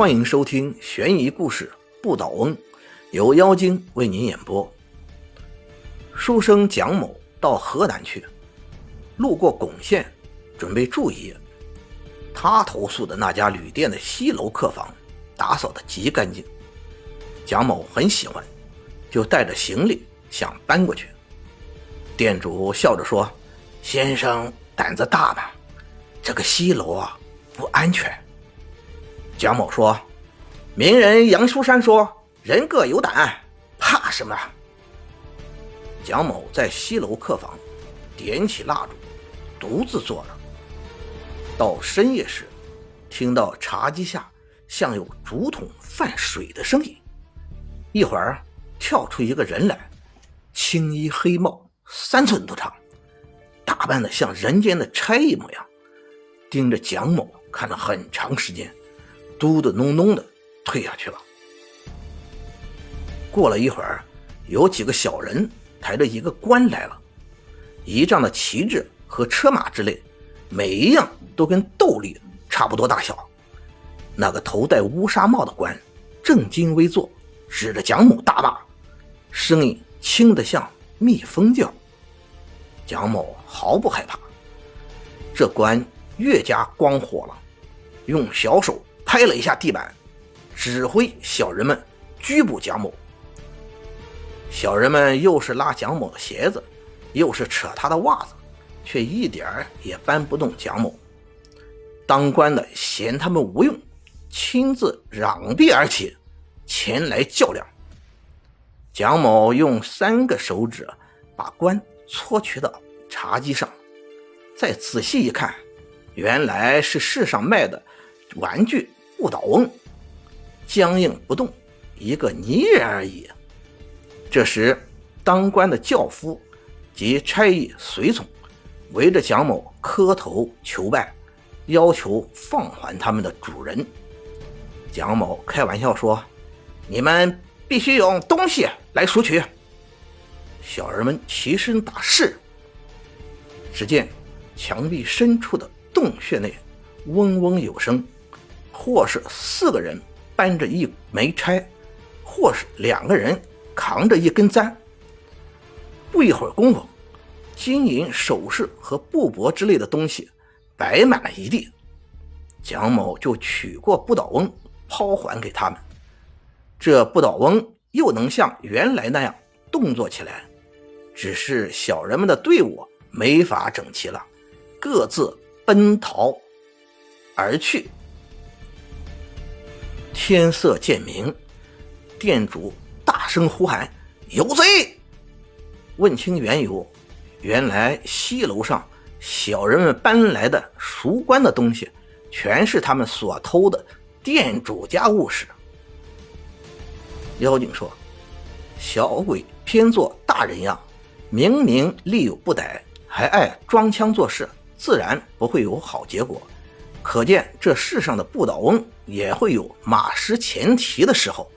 欢迎收听悬疑故事《不倒翁》，由妖精为您演播。书生蒋某到河南去，路过巩县，准备住一夜。他投宿的那家旅店的西楼客房打扫的极干净，蒋某很喜欢，就带着行李想搬过去。店主笑着说：“先生胆子大吧，这个西楼啊不安全。”蒋某说：“名人杨书山说，人各有胆，怕什么？”蒋某在西楼客房点起蜡烛，独自坐着。到深夜时，听到茶几下像有竹筒泛水的声音。一会儿，跳出一个人来，青衣黑帽，三寸多长，打扮的像人间的差役模样，盯着蒋某看了很长时间。嘟嘟哝哝的退下去了。过了一会儿，有几个小人抬着一个官来了，仪仗的旗帜和车马之类，每一样都跟斗笠差不多大小。那个头戴乌纱帽的官正襟危坐，指着蒋某大骂，声音轻得像蜜蜂叫。蒋某毫不害怕，这官越加光火了，用小手。拍了一下地板，指挥小人们拘捕蒋某。小人们又是拉蒋某的鞋子，又是扯他的袜子，却一点儿也搬不动蒋某。当官的嫌他们无用，亲自攘臂而起，前来较量。蒋某用三个手指把官搓取到茶几上，再仔细一看，原来是市上卖的玩具。不倒翁，僵硬不动，一个泥人而已。这时，当官的轿夫及差役随从围着蒋某磕头求拜，要求放还他们的主人。蒋某开玩笑说：“你们必须用东西来赎取。”小人们齐声答是。只见墙壁深处的洞穴内，嗡嗡有声。或是四个人搬着一枚钗，或是两个人扛着一根簪。不一会儿功夫，金银首饰和布帛之类的东西摆满了一地。蒋某就取过不倒翁，抛还给他们。这不倒翁又能像原来那样动作起来，只是小人们的队伍没法整齐了，各自奔逃而去。天色渐明，店主大声呼喊：“有贼！”问清缘由，原来西楼上小人们搬来的赎官的东西，全是他们所偷的店主家务事。妖精说：“小鬼偏做大人样，明明力有不逮，还爱装腔作势，自然不会有好结果。可见这世上的不倒翁。”也会有马失前蹄的时候。